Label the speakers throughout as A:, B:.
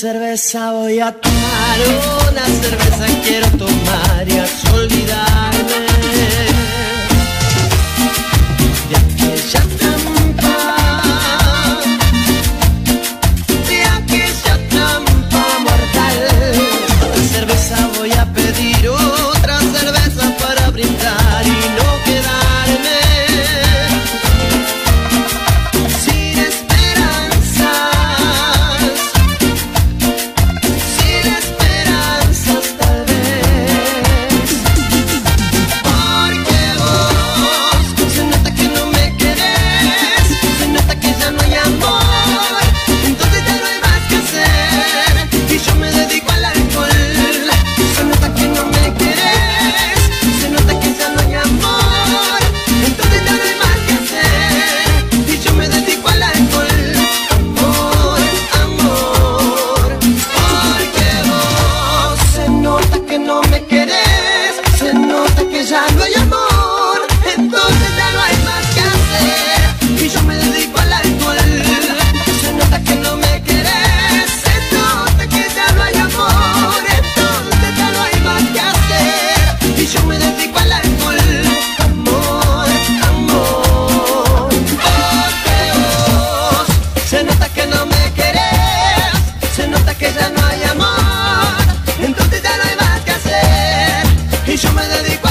A: cerveza voy a tomar, una cerveza quiero tomar y así olvidarme. y yo me dedico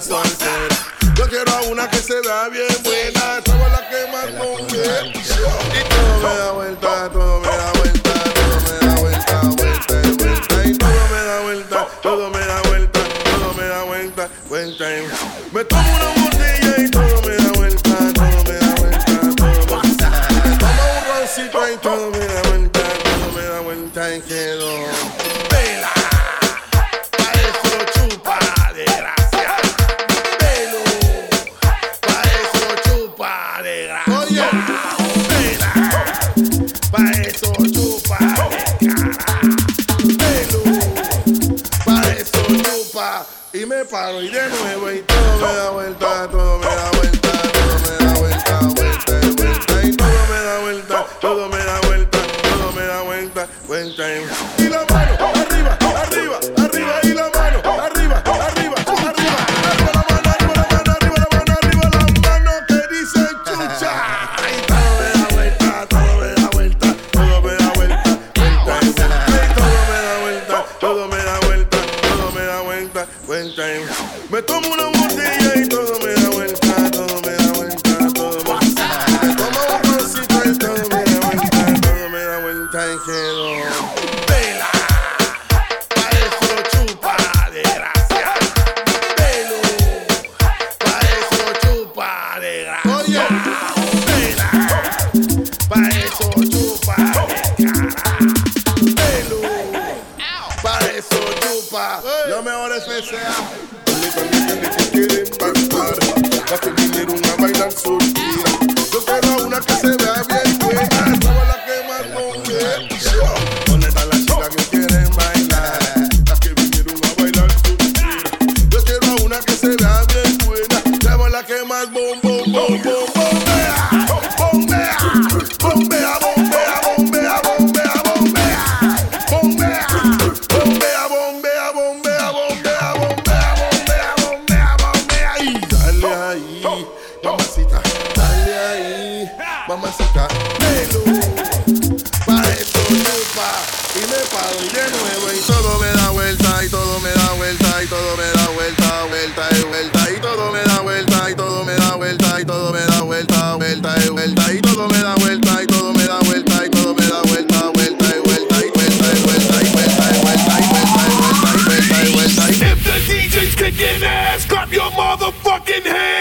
A: Yo
B: quiero a una que se da bien buena. Esa es la que más conviene. Y todo me da vuelta, todo me da vuelta, todo me da vuelta, vuelta, vuelta. Y todo me da vuelta, todo me da vuelta. paro y de nuevo y todo me da vuelta. Yo me
C: voy a despecer. Clap your motherfucking hands!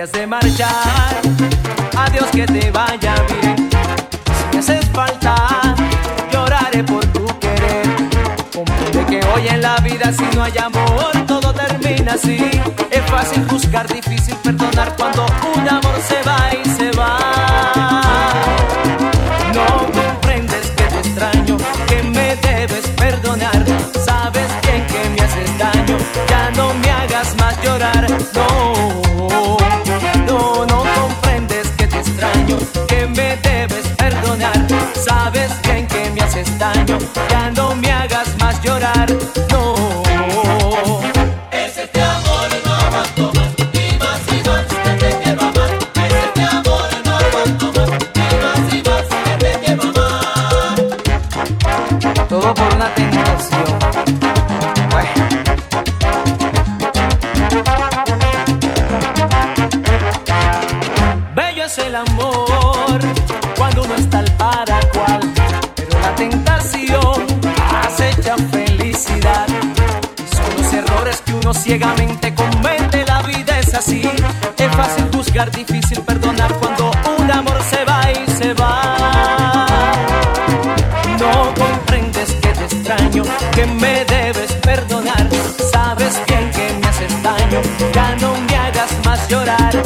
D: Has de marchar. Adiós, que te vaya bien. Si me haces falta, lloraré por tu querer. Comprende que hoy en la vida, si no hay amor, todo termina así. Es fácil buscar, difícil perdonar cuando un amor se va y se va. No comprendes que te extraño, que me debes perdonar. Sabes bien que me haces daño, ya no me hagas más llorar. No, es el amor cuando uno está al para cual, pero la tentación acecha felicidad. Son los errores que uno ciegamente comete, la vida es así. Es fácil juzgar, difícil perdonar cuando un amor se va y se va. No comprendes que te extraño, que me debes perdonar. Sabes bien que me haces daño, ya no me hagas más llorar.